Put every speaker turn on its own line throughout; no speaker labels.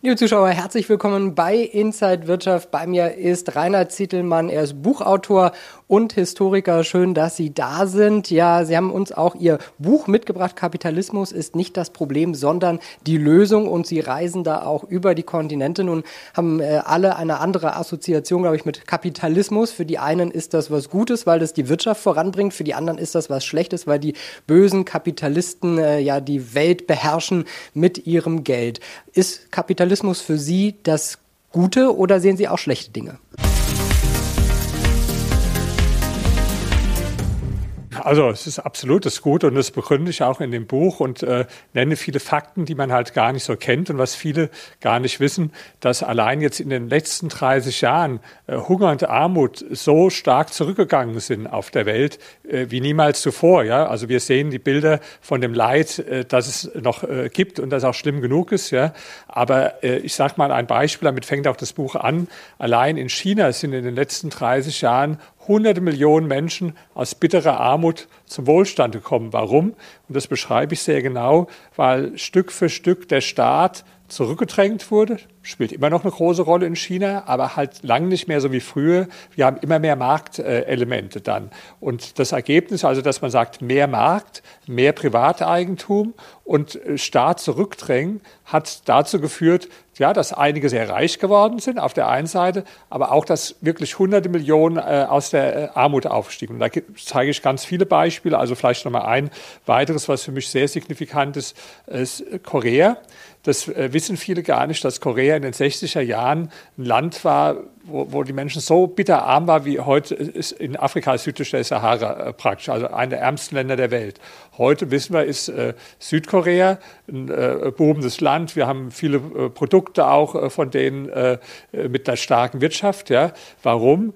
Liebe Zuschauer, herzlich willkommen bei Inside Wirtschaft. Bei mir ist Rainer Zietelmann. Er ist Buchautor und Historiker. Schön, dass Sie da sind. Ja, Sie haben uns auch Ihr Buch mitgebracht. Kapitalismus ist nicht das Problem, sondern die Lösung. Und Sie reisen da auch über die Kontinente. Nun haben äh, alle eine andere Assoziation, glaube ich, mit Kapitalismus. Für die einen ist das was Gutes, weil das die Wirtschaft voranbringt. Für die anderen ist das was Schlechtes, weil die bösen Kapitalisten äh, ja die Welt beherrschen mit ihrem Geld. Ist Kapitalismus Kapitalismus für Sie das Gute oder sehen Sie auch schlechte Dinge?
Also es ist absolut das Gute und das begründe ich auch in dem Buch und äh, nenne viele Fakten, die man halt gar nicht so kennt und was viele gar nicht wissen, dass allein jetzt in den letzten 30 Jahren äh, Hunger und Armut so stark zurückgegangen sind auf der Welt äh, wie niemals zuvor. Ja? Also wir sehen die Bilder von dem Leid, äh, das es noch äh, gibt und das auch schlimm genug ist. Ja? Aber äh, ich sage mal ein Beispiel, damit fängt auch das Buch an. Allein in China sind in den letzten 30 Jahren hunderte Millionen Menschen aus bitterer Armut zum Wohlstand gekommen. Warum? Und das beschreibe ich sehr genau, weil Stück für Stück der Staat zurückgedrängt wurde, spielt immer noch eine große Rolle in China, aber halt lang nicht mehr so wie früher. Wir haben immer mehr Marktelemente dann. Und das Ergebnis, also dass man sagt, mehr Markt, mehr Privateigentum und äh, Staat zurückdrängen, hat dazu geführt, ja, dass einige sehr reich geworden sind auf der einen Seite, aber auch, dass wirklich hunderte Millionen äh, aus der äh, Armut aufstiegen. Und da zeige ich ganz viele Beispiele. Also vielleicht noch mal ein weiteres, was für mich sehr signifikant ist, ist Korea. Das äh, wissen viele gar nicht, dass Korea in den 60er Jahren ein Land war, wo, wo die Menschen so bitterarm war, wie heute ist in Afrika südlich der Sahara äh, praktisch, also einer der ärmsten Länder der Welt. Heute wissen wir, ist äh, Südkorea ein äh, boomendes Land. Wir haben viele äh, Produkte auch äh, von denen äh, mit einer starken Wirtschaft. Ja. Warum?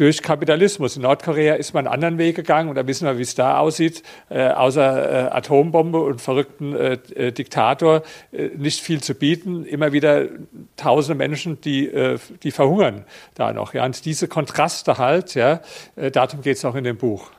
Durch Kapitalismus. In Nordkorea ist man einen anderen Weg gegangen und da wissen wir, wie es da aussieht. Äh, außer äh, Atombombe und verrückten äh, äh Diktator äh, nicht viel zu bieten. Immer wieder tausende Menschen, die, äh, die verhungern da noch. Ja. Und diese Kontraste halt, ja, darum geht es auch in dem Buch.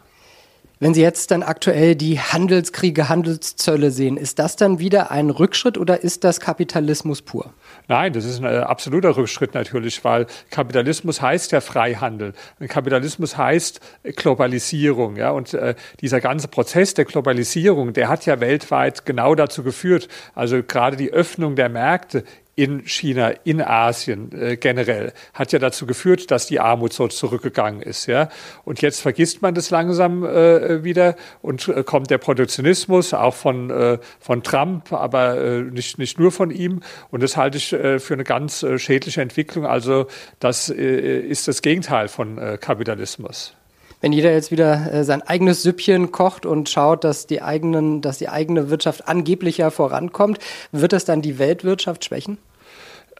Wenn Sie jetzt dann aktuell die Handelskriege, Handelszölle sehen, ist das dann wieder ein Rückschritt oder ist das Kapitalismus pur?
Nein, das ist ein äh, absoluter Rückschritt natürlich, weil Kapitalismus heißt ja Freihandel. Kapitalismus heißt Globalisierung. Ja? Und äh, dieser ganze Prozess der Globalisierung, der hat ja weltweit genau dazu geführt, also gerade die Öffnung der Märkte in China, in Asien äh, generell, hat ja dazu geführt, dass die Armut so zurückgegangen ist. Ja? Und jetzt vergisst man das langsam äh, wieder und äh, kommt der Protektionismus, auch von, äh, von Trump, aber äh, nicht, nicht nur von ihm. Und das halte ich äh, für eine ganz äh, schädliche Entwicklung. Also das äh, ist das Gegenteil von äh, Kapitalismus
wenn jeder jetzt wieder äh, sein eigenes Süppchen kocht und schaut, dass die, eigenen, dass die eigene Wirtschaft angeblicher vorankommt, wird das dann die Weltwirtschaft schwächen?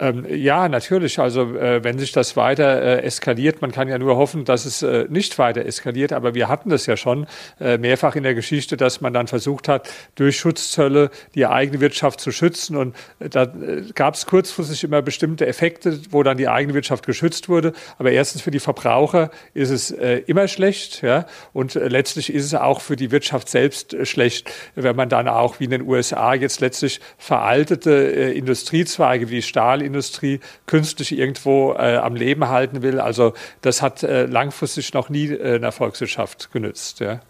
Ähm, ja, natürlich. Also äh, wenn sich das weiter äh, eskaliert, man kann ja nur hoffen, dass es äh, nicht weiter eskaliert. Aber wir hatten das ja schon äh, mehrfach in der Geschichte, dass man dann versucht hat, durch Schutzzölle die eigene Wirtschaft zu schützen. Und äh, da äh, gab es kurzfristig immer bestimmte Effekte, wo dann die eigene Wirtschaft geschützt wurde. Aber erstens für die Verbraucher ist es immer schlecht, ja. Und letztlich ist es auch für die Wirtschaft selbst schlecht, wenn man dann auch wie in den USA jetzt letztlich veraltete Industriezweige wie Stahl Industrie künstlich irgendwo äh, am Leben halten will. Also das hat äh, langfristig noch nie äh, einer Volkswirtschaft genützt. Ja.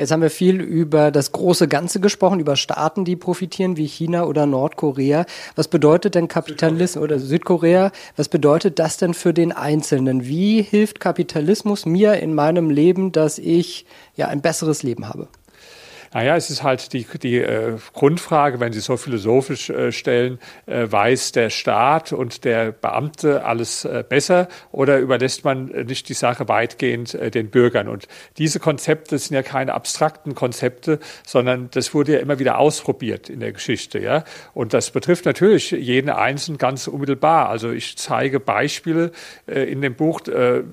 Jetzt haben wir viel über das große Ganze gesprochen, über Staaten, die profitieren, wie China oder Nordkorea. Was bedeutet denn Kapitalismus oder Südkorea? Was bedeutet das denn für den Einzelnen? Wie hilft Kapitalismus mir in meinem Leben, dass ich ja ein besseres Leben habe?
Naja, es ist halt die, die äh, Grundfrage, wenn Sie so philosophisch äh, stellen, äh, weiß der Staat und der Beamte alles äh, besser oder überlässt man äh, nicht die Sache weitgehend äh, den Bürgern? Und diese Konzepte sind ja keine abstrakten Konzepte, sondern das wurde ja immer wieder ausprobiert in der Geschichte. Ja? Und das betrifft natürlich jeden Einzelnen ganz unmittelbar. Also ich zeige Beispiele in dem Buch,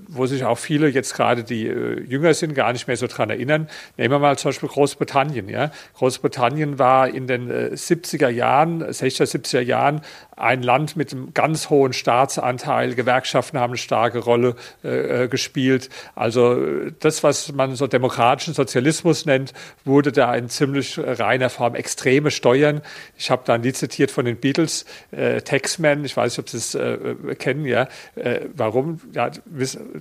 wo sich auch viele jetzt gerade, die jünger sind, gar nicht mehr so dran erinnern. Nehmen wir mal zum Beispiel Großbritannien Großbritannien. Ja. Großbritannien war in den 70er Jahren, 60er, 70er Jahren ein Land mit einem ganz hohen Staatsanteil. Gewerkschaften haben eine starke Rolle äh, gespielt. Also das, was man so demokratischen Sozialismus nennt, wurde da in ziemlich reiner Form extreme Steuern. Ich habe da ein Lied zitiert von den Beatles, äh, Taxman, ich weiß nicht, ob Sie es äh, kennen, ja. Äh, warum? Ja,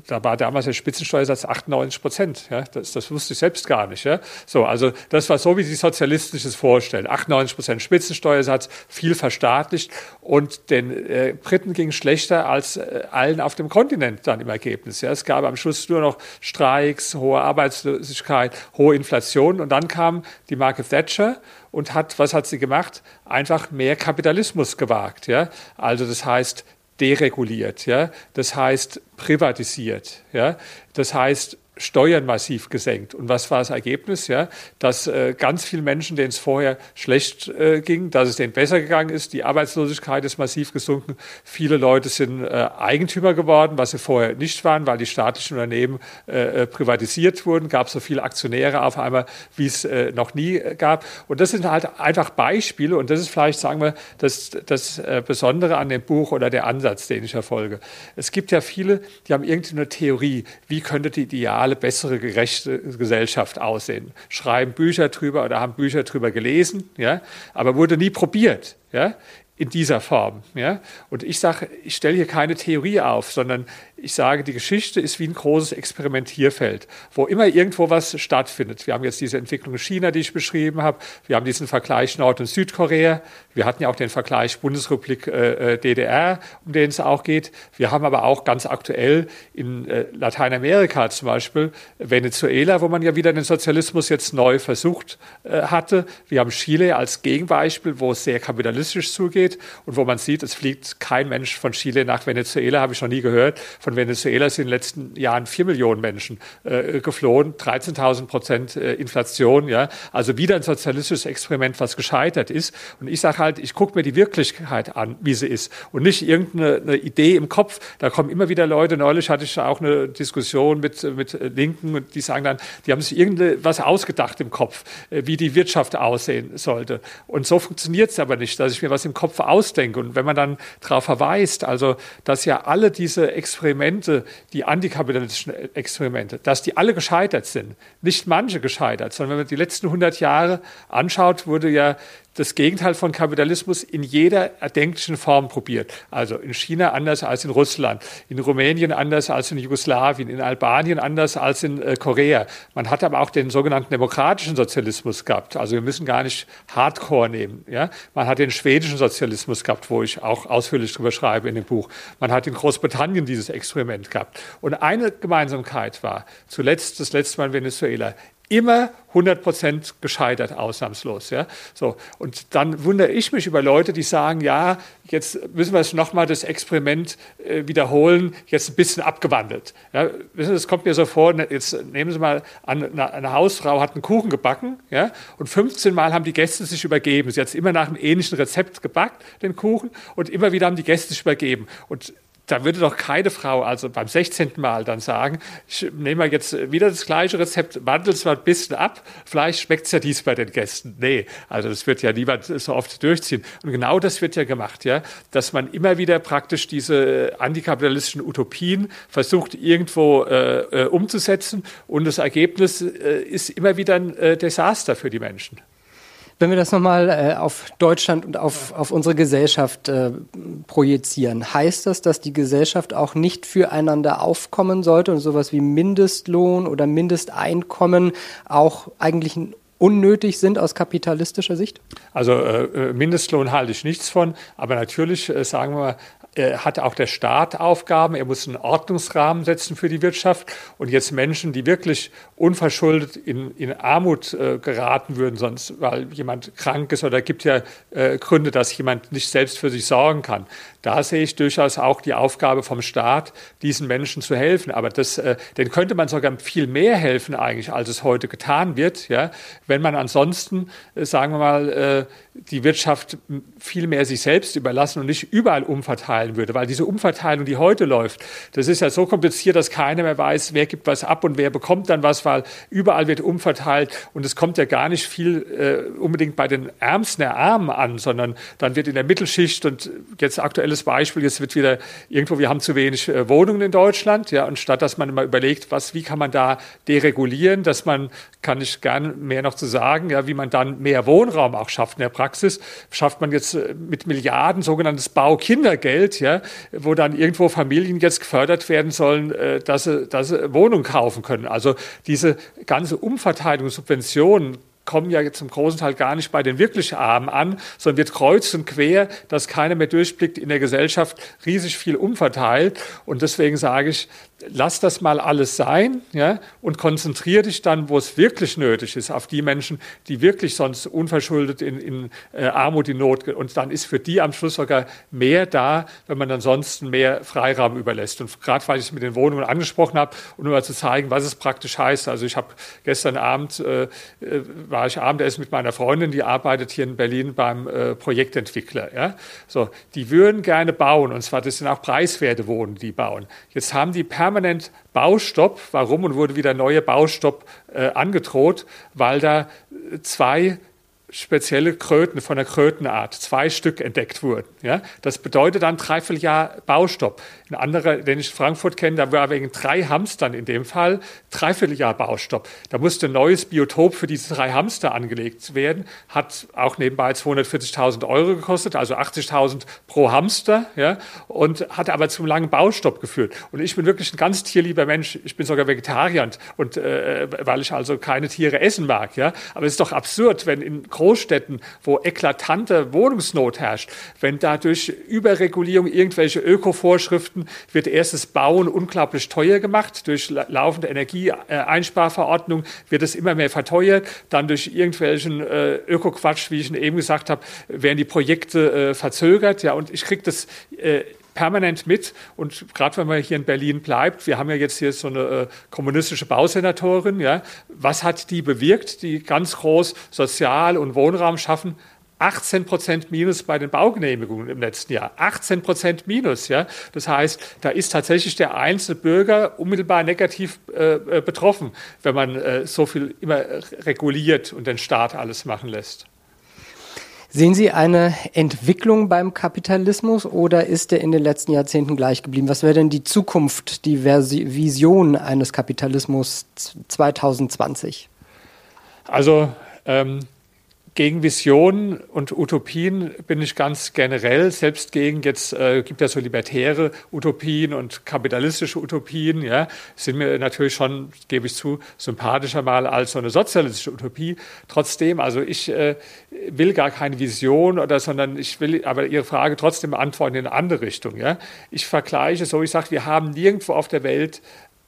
da war damals der Spitzensteuersatz 98 Prozent. Ja. Das, das wusste ich selbst gar nicht. Ja. So, also das war so, wie sich Sozialistisches vorstellen. 98 Prozent Spitzensteuersatz, viel verstaatlicht und den äh, Briten ging schlechter als äh, allen auf dem Kontinent dann im Ergebnis. Ja. Es gab am Schluss nur noch Streiks, hohe Arbeitslosigkeit, hohe Inflation. Und dann kam die Margaret Thatcher und hat, was hat sie gemacht? Einfach mehr Kapitalismus gewagt. Ja. Also das heißt dereguliert. Ja. Das heißt privatisiert. Ja. Das heißt Steuern massiv gesenkt. Und was war das Ergebnis? Ja, dass äh, ganz viele Menschen, denen es vorher schlecht äh, ging, dass es denen besser gegangen ist. Die Arbeitslosigkeit ist massiv gesunken. Viele Leute sind äh, Eigentümer geworden, was sie vorher nicht waren, weil die staatlichen Unternehmen äh, äh privatisiert wurden. Gab so viele Aktionäre auf einmal, wie es äh, noch nie gab. Und das sind halt einfach Beispiele. Und das ist vielleicht, sagen wir, das, das Besondere an dem Buch oder der Ansatz, den ich verfolge. Es gibt ja viele, die haben irgendeine Theorie, wie könnte die ideale ideale, bessere, gerechte Gesellschaft aussehen. Schreiben Bücher drüber oder haben Bücher drüber gelesen, ja, aber wurde nie probiert. Ja in dieser Form. Ja? Und ich sage, ich stelle hier keine Theorie auf, sondern ich sage, die Geschichte ist wie ein großes Experimentierfeld, wo immer irgendwo was stattfindet. Wir haben jetzt diese Entwicklung in China, die ich beschrieben habe. Wir haben diesen Vergleich Nord- und Südkorea. Wir hatten ja auch den Vergleich Bundesrepublik äh, äh DDR, um den es auch geht. Wir haben aber auch ganz aktuell in äh, Lateinamerika zum Beispiel Venezuela, wo man ja wieder den Sozialismus jetzt neu versucht äh, hatte. Wir haben Chile als Gegenbeispiel, wo es sehr kapitalistisch zugeht und wo man sieht, es fliegt kein Mensch von Chile nach Venezuela, habe ich noch nie gehört von Venezuela sind in den letzten Jahren vier Millionen Menschen äh, geflohen, 13.000 Prozent äh, Inflation. Ja, also wieder ein sozialistisches Experiment, was gescheitert ist. Und ich sage halt, ich gucke mir die Wirklichkeit an, wie sie ist, und nicht irgendeine Idee im Kopf. Da kommen immer wieder Leute. Neulich hatte ich auch eine Diskussion mit mit Linken, und die sagen dann, die haben sich irgendwas ausgedacht im Kopf, äh, wie die Wirtschaft aussehen sollte. Und so funktioniert es aber nicht, dass ich mir was im Kopf ausdenke. Und wenn man dann darauf verweist, also dass ja alle diese Experimente Experimente, die antikapitalistischen Experimente, dass die alle gescheitert sind. Nicht manche gescheitert, sondern wenn man die letzten 100 Jahre anschaut, wurde ja das Gegenteil von Kapitalismus in jeder erdenklichen Form probiert. Also in China anders als in Russland, in Rumänien anders als in Jugoslawien, in Albanien anders als in äh, Korea. Man hat aber auch den sogenannten demokratischen Sozialismus gehabt. Also wir müssen gar nicht Hardcore nehmen. Ja? Man hat den schwedischen Sozialismus gehabt, wo ich auch ausführlich drüber schreibe in dem Buch. Man hat in Großbritannien dieses Experiment gehabt. Und eine Gemeinsamkeit war, zuletzt, das letzte Mal in Venezuela, immer 100 Prozent gescheitert, ausnahmslos. Ja? So, und dann wundere ich mich über Leute, die sagen, ja, jetzt müssen wir es nochmal das Experiment äh, wiederholen, jetzt ein bisschen abgewandelt. Ja? Wissen Sie, es kommt mir so vor, ne, jetzt nehmen Sie mal an, eine, eine, Hausfrau hat einen Kuchen gebacken ja? und 15 Mal haben die Gäste sich übergeben. Sie hat es immer nach einem ähnlichen Rezept gebackt, den Kuchen, und immer wieder haben die Gäste sich übergeben. Und da würde doch keine Frau also beim 16. Mal dann sagen, ich nehme jetzt wieder das gleiche Rezept, wandle es mal ein bisschen ab, vielleicht schmeckt es ja dies bei den Gästen. Nee, also das wird ja niemand so oft durchziehen. Und genau das wird ja gemacht, ja, dass man immer wieder praktisch diese antikapitalistischen Utopien versucht irgendwo äh, äh umzusetzen und das Ergebnis äh, ist immer wieder ein äh, Desaster für die Menschen.
Wenn wir das nochmal äh, auf Deutschland und auf, auf unsere Gesellschaft äh, projizieren, heißt das, dass die Gesellschaft auch nicht füreinander aufkommen sollte und sowas wie Mindestlohn oder Mindesteinkommen auch eigentlich unnötig sind aus kapitalistischer Sicht?
Also äh, Mindestlohn halte ich nichts von, aber natürlich, äh, sagen wir äh, hat auch der Staat Aufgaben. Er muss einen Ordnungsrahmen setzen für die Wirtschaft. Und jetzt Menschen, die wirklich unverschuldet in, in Armut äh, geraten würden, sonst weil jemand krank ist oder gibt ja äh, Gründe, dass jemand nicht selbst für sich sorgen kann. Da sehe ich durchaus auch die Aufgabe vom Staat, diesen Menschen zu helfen. Aber das, äh, den könnte man sogar viel mehr helfen eigentlich, als es heute getan wird. Ja? Wenn man ansonsten, äh, sagen wir mal, äh, die Wirtschaft viel mehr sich selbst überlassen und nicht überall umverteilen würde, weil diese Umverteilung, die heute läuft, das ist ja so kompliziert, dass keiner mehr weiß, wer gibt was ab und wer bekommt dann was, weil überall wird umverteilt und es kommt ja gar nicht viel äh, unbedingt bei den Ärmsten der Armen an, sondern dann wird in der Mittelschicht und jetzt aktuelles Beispiel, jetzt wird wieder irgendwo, wir haben zu wenig äh, Wohnungen in Deutschland, ja, und statt dass man immer überlegt, was, wie kann man da deregulieren, dass man, kann ich gerne mehr noch zu sagen, ja, wie man dann mehr Wohnraum auch schafft in der Praxis, schafft man jetzt äh, mit Milliarden sogenanntes Baukindergeld, ja, wo dann irgendwo Familien jetzt gefördert werden sollen, äh, dass sie, dass sie Wohnungen kaufen können. Also diese ganze Umverteilung, Subventionen kommen ja zum großen Teil gar nicht bei den wirklich Armen an, sondern wird kreuz und quer, dass keiner mehr durchblickt, in der Gesellschaft riesig viel umverteilt. Und deswegen sage ich, lass das mal alles sein ja, und konzentriere dich dann, wo es wirklich nötig ist, auf die Menschen, die wirklich sonst unverschuldet in, in äh, Armut, in Not, und dann ist für die am Schluss sogar mehr da, wenn man ansonsten mehr Freiraum überlässt. Und gerade weil ich es mit den Wohnungen angesprochen habe, um mal zu zeigen, was es praktisch heißt. Also ich habe gestern Abend, äh, äh war ich Abendessen mit meiner Freundin, die arbeitet hier in Berlin beim äh, Projektentwickler. Ja? So, die würden gerne bauen, und zwar das sind auch preiswerte Wohnungen, die bauen. Jetzt haben die per permanent Baustopp. Warum? Und wurde wieder neue Baustopp äh, angedroht, weil da zwei spezielle Kröten von der Krötenart, zwei Stück entdeckt wurden. Ja? Das bedeutet dann dreiviertel Jahr Baustopp. Ein anderer, den ich in Frankfurt kenne, da war wegen drei Hamstern in dem Fall dreiviertel Jahr Baustopp. Da musste ein neues Biotop für diese drei Hamster angelegt werden, hat auch nebenbei 240.000 Euro gekostet, also 80.000 pro Hamster, ja? und hat aber zum langen Baustopp geführt. Und ich bin wirklich ein ganz tierlieber Mensch. Ich bin sogar Vegetarier und, äh, weil ich also keine Tiere essen mag. Ja? Aber es ist doch absurd, wenn in Großstädten, wo eklatante Wohnungsnot herrscht, wenn dadurch Überregulierung irgendwelche Ökovorschriften wird erstes Bauen unglaublich teuer gemacht. Durch laufende Energieeinsparverordnung wird es immer mehr verteuert. Dann durch irgendwelchen äh, Ökoquatsch, wie ich eben gesagt habe, werden die Projekte äh, verzögert. Ja, und ich kriege das äh, permanent mit. Und gerade wenn man hier in Berlin bleibt, wir haben ja jetzt hier so eine äh, kommunistische Bausenatorin, ja, was hat die bewirkt, die ganz groß Sozial- und Wohnraum schaffen? 18 Prozent Minus bei den Baugenehmigungen im letzten Jahr. 18 Prozent Minus, ja. Das heißt, da ist tatsächlich der einzelne Bürger unmittelbar negativ äh, äh betroffen, wenn man äh, so viel immer reguliert und den Staat alles machen lässt.
Sehen Sie eine Entwicklung beim Kapitalismus oder ist er in den letzten Jahrzehnten gleich geblieben? Was wäre denn die Zukunft, die Vision eines Kapitalismus 2020?
Also ähm, gegen Visionen und Utopien bin ich ganz generell, selbst gegen, jetzt äh, gibt ja so libertäre Utopien und kapitalistische Utopien, ja, sind mir natürlich schon, gebe ich zu, sympathischer mal als so eine sozialistische Utopie. Trotzdem, also ich äh, will gar keine Vision oder, sondern ich will aber Ihre Frage trotzdem beantworten in eine andere Richtung, ja. Ich vergleiche so, ich sage, wir haben nirgendwo auf der Welt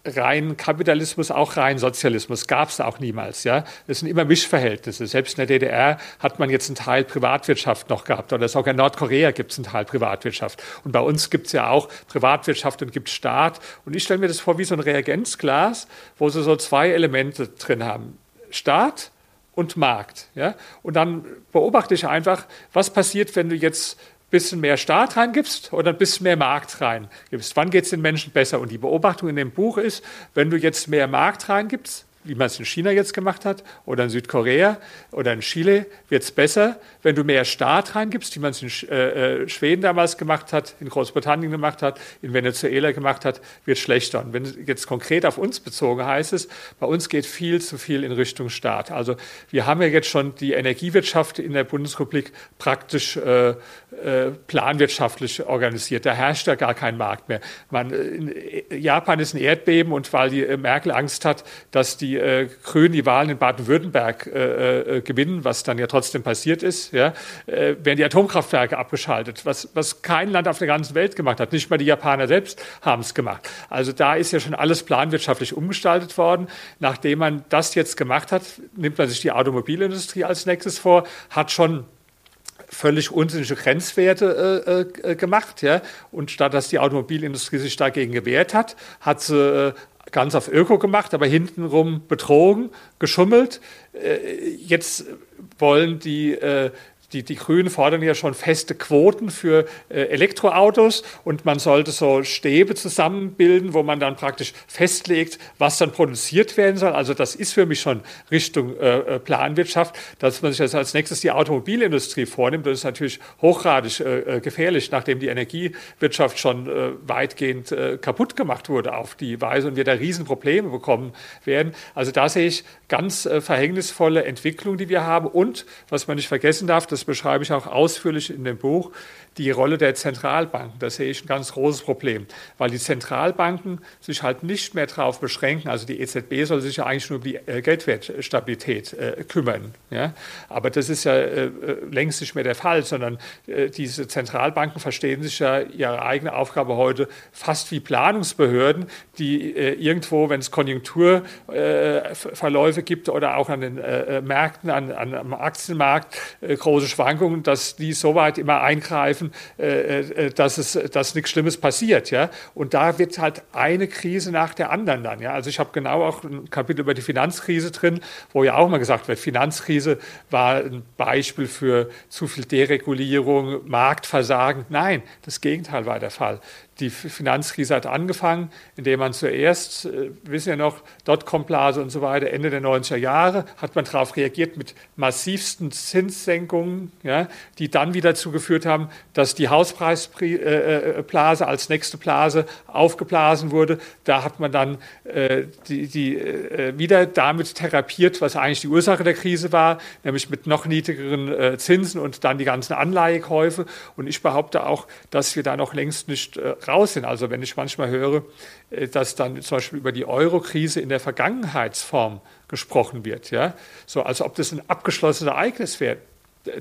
rein Kapitalismus, auch rein Sozialismus gab es auch niemals. Ja, das sind immer Mischverhältnisse. Selbst in der DDR hat man jetzt einen Teil Privatwirtschaft noch gehabt oder sogar in Nordkorea gibt es einen Teil Privatwirtschaft. Und bei uns gibt es ja auch Privatwirtschaft und gibt Staat. Und ich stelle mir das vor wie so ein Reagenzglas, wo sie so zwei Elemente drin haben: Staat und Markt. Ja, und dann beobachte ich einfach, was passiert, wenn du jetzt bisschen mehr Staat reingibst oder ein bisschen mehr Markt reingibst. Wann geht es den Menschen besser? Und die Beobachtung in dem Buch ist, wenn du jetzt mehr Markt reingibst, wie man es in China jetzt gemacht hat oder in Südkorea oder in Chile, wird es besser. Wenn du mehr Staat reingibst, wie man es in äh, äh, Schweden damals gemacht hat, in Großbritannien gemacht hat, in Venezuela gemacht hat, wird schlechter. Und wenn es jetzt konkret auf uns bezogen heißt es, bei uns geht viel zu viel in Richtung Staat. Also wir haben ja jetzt schon die Energiewirtschaft in der Bundesrepublik praktisch äh, äh, planwirtschaftlich organisiert. Da herrscht ja gar kein Markt mehr. Man, äh, Japan ist ein Erdbeben und weil die äh, Merkel Angst hat, dass die äh, Grünen die Wahlen in Baden-Württemberg äh, äh, gewinnen, was dann ja trotzdem passiert ist, ja, äh, werden die Atomkraftwerke abgeschaltet, was, was kein Land auf der ganzen Welt gemacht hat. Nicht mal die Japaner selbst haben es gemacht. Also da ist ja schon alles planwirtschaftlich umgestaltet worden. Nachdem man das jetzt gemacht hat, nimmt man sich die Automobilindustrie als nächstes vor, hat schon völlig unsinnige Grenzwerte äh, äh, gemacht. Ja? Und statt dass die Automobilindustrie sich dagegen gewehrt hat, hat sie äh, ganz auf Öko gemacht, aber hintenrum betrogen, geschummelt. Äh, jetzt wollen die, äh, die, die Grünen fordern ja schon feste Quoten für äh, Elektroautos und man sollte so Stäbe zusammenbilden, wo man dann praktisch festlegt, was dann produziert werden soll. Also das ist für mich schon Richtung äh, äh Planwirtschaft, dass man sich jetzt als nächstes die Automobilindustrie vornimmt. Das ist natürlich hochgradig äh, äh gefährlich, nachdem die Energiewirtschaft schon äh, weitgehend kaputt gemacht wurde auf die Weise und wir da Riesenprobleme bekommen werden. Also da sehe ich ganz verhängnisvolle Entwicklung, die wir haben und was man nicht vergessen darf, das beschreibe ich auch ausführlich in dem Buch, die Rolle der Zentralbanken. Da sehe ich ein ganz großes Problem, weil die Zentralbanken sich halt nicht mehr darauf beschränken. Also die EZB soll sich ja eigentlich nur um die äh, Geldwertstabilität äh, kümmern. Ja? Aber das ist ja äh, äh, längst nicht mehr der Fall, sondern äh, diese Zentralbanken verstehen sich ja ihre eigene Aufgabe heute fast wie Planungsbehörden, die äh, irgendwo, wenn es Konjunkturverläufe gibt oder auch an den Märkten, an, an, am Aktienmarkt große Schwankungen, dass die soweit immer eingreifen, äh, äh, dass, es, dass nichts Schlimmes passiert. Ja? Und da wird halt eine Krise nach der anderen dann. Ja? Also ich habe genau auch ein Kapitel über die Finanzkrise drin, wo ja auch mal gesagt wird, Finanzkrise war ein Beispiel für zu viel Deregulierung, Marktversagen. Nein, das Gegenteil war der Fall. Die Finanzkrise hat angefangen, indem man zuerst, äh, wissen ja noch, Dotcom-Blase und so weiter, Ende der 90er Jahre, hat man darauf reagiert mit massivsten Zinssenkungen, ja, die dann wieder dazu geführt haben, dass die Hauspreisblase äh, äh, als nächste Blase aufgeblasen wurde. Da hat man dann äh, die, die äh, wieder damit therapiert, was eigentlich die Ursache der Krise war, nämlich mit noch niedrigeren äh, Zinsen und dann die ganzen Anleihekäufe. Und ich behaupte auch, dass wir da noch längst nicht raus sind. Also wenn ich manchmal höre, äh, dass dann zum Beispiel über die Euro-Krise in der Vergangenheitsform gesprochen wird, ja, so als ob das ein abgeschlossenes Ereignis wäre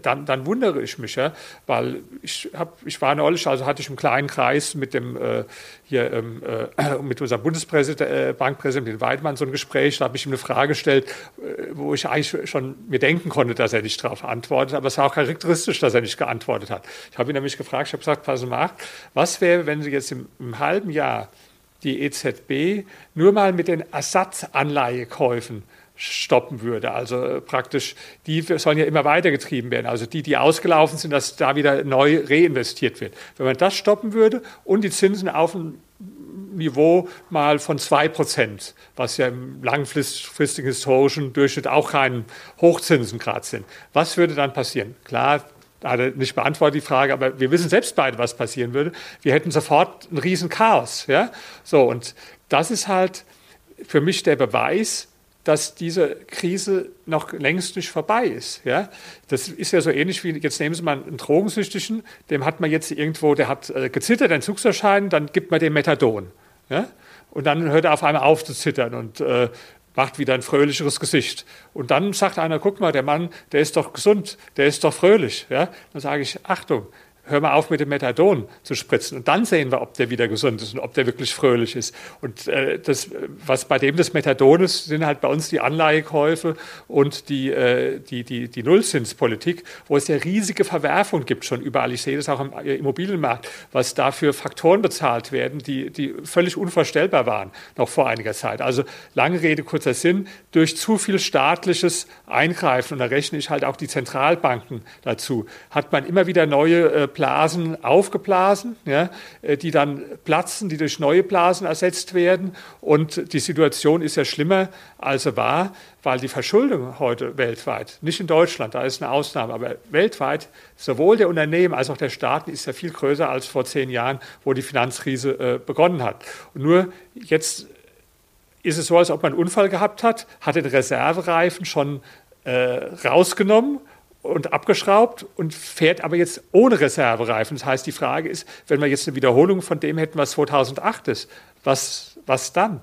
dann, dann wundere ich mich, ja, weil ich, hab, ich war neulich, also hatte ich im kleinen Kreis mit dem äh, hier ähm, äh, mit unserem Bundespräsident, äh, Weidmann so ein Gespräch, da habe ich ihm eine Frage gestellt, äh, wo ich eigentlich schon mir denken konnte, dass er nicht darauf antwortet, aber es war auch charakteristisch, dass er nicht geantwortet hat. Ich habe ihn nämlich gefragt, ich habe gesagt, pass mal, was wäre, wenn Sie jetzt im, im halben Jahr die EZB nur mal mit den Ersatzanleihekäufen stoppen würde. Also äh, praktisch, die sollen ja immer weitergetrieben werden. Also die, die ausgelaufen sind, dass da wieder neu reinvestiert wird. Wenn man das stoppen würde und die Zinsen auf ein Niveau mal von zwei Prozent, was ja im langfristigen historischen Durchschnitt auch kein Hochzinsengrad sind. Was würde dann passieren? Klar, hat er nicht beantwortet die Frage, aber wir wissen selbst beide, was passieren würde. Wir hätten sofort ein Riesenchaos. Ja? So, und das ist halt für mich der Beweis, dass diese Krise noch längst nicht vorbei ist. Ja? Das ist ja so ähnlich wie, jetzt nehmen Sie mal einen Drogensüchtigen, dem hat man jetzt irgendwo, der hat äh, gezittert, Entzugserscheinen, dann gibt man dem Methadon. Ja? Und dann hört er auf einmal auf zu zittern und äh, macht wieder ein fröhlicheres Gesicht. Und dann sagt einer, guck mal, der Mann, der ist doch gesund, der ist doch fröhlich. Ja? Dann sage ich, Achtung, hör mal auf mit dem Methadon zu spritzen. Und dann sehen wir, ob der wieder gesund ist und ob der wirklich fröhlich ist. Und äh, das, was bei dem das Methadon ist, sind halt bei uns die Anleihekäufe und die, äh, die, die, die Nullzinspolitik, wo es ja riesige Verwerfungen gibt schon überall. Ich sehe das auch im Immobilienmarkt, was da für Faktoren bezahlt werden, die, die völlig unvorstellbar waren noch vor einiger Zeit. Also lange Rede, kurzer Sinn, durch zu viel staatliches Eingreifen, und da rechne ich halt auch die Zentralbanken dazu, hat man immer wieder neue äh, Blasen aufgeblasen, ja, äh, die dann platzen, die durch neue Blasen ersetzt werden. Und die Situation ist ja schlimmer, als sie war, weil die Verschuldung heute weltweit, nicht in Deutschland, da ist eine Ausnahme, aber weltweit, sowohl der Unternehmen als auch der Staaten ist ja viel größer als vor zehn Jahren, wo die Finanzkrise äh, begonnen hat. Und nur jetzt ist es so, als ob man einen Unfall gehabt hat, hat den Reservereifen schon äh, rausgenommen und abgeschraubt und fährt aber jetzt ohne Reservereifen. Das heißt, die Frage ist, wenn wir jetzt eine Wiederholung von dem hätten, was 2008 ist, was, was dann?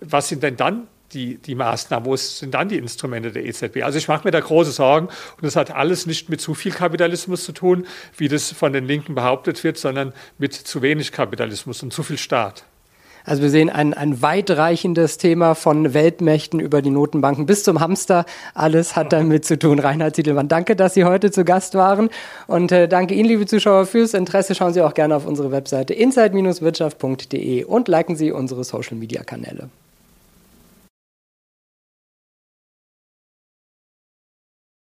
Was sind denn dann die, die Maßnahmen? Wo sind dann die Instrumente der EZB? Also ich mache mir da große Sorgen und das hat alles nicht mit zu viel Kapitalismus zu tun, wie das von den Linken behauptet wird, sondern mit zu wenig Kapitalismus und zu viel Staat.
Also wir sehen ein, ein weitreichendes Thema von Weltmächten über die Notenbanken bis zum Hamster. Alles hat damit zu tun. Reinhard Ziedelmann, danke, dass Sie heute zu Gast waren. Und äh, danke Ihnen, liebe Zuschauer, fürs Interesse. Schauen Sie auch gerne auf unsere Webseite inside-wirtschaft.de und liken Sie unsere Social-Media-Kanäle.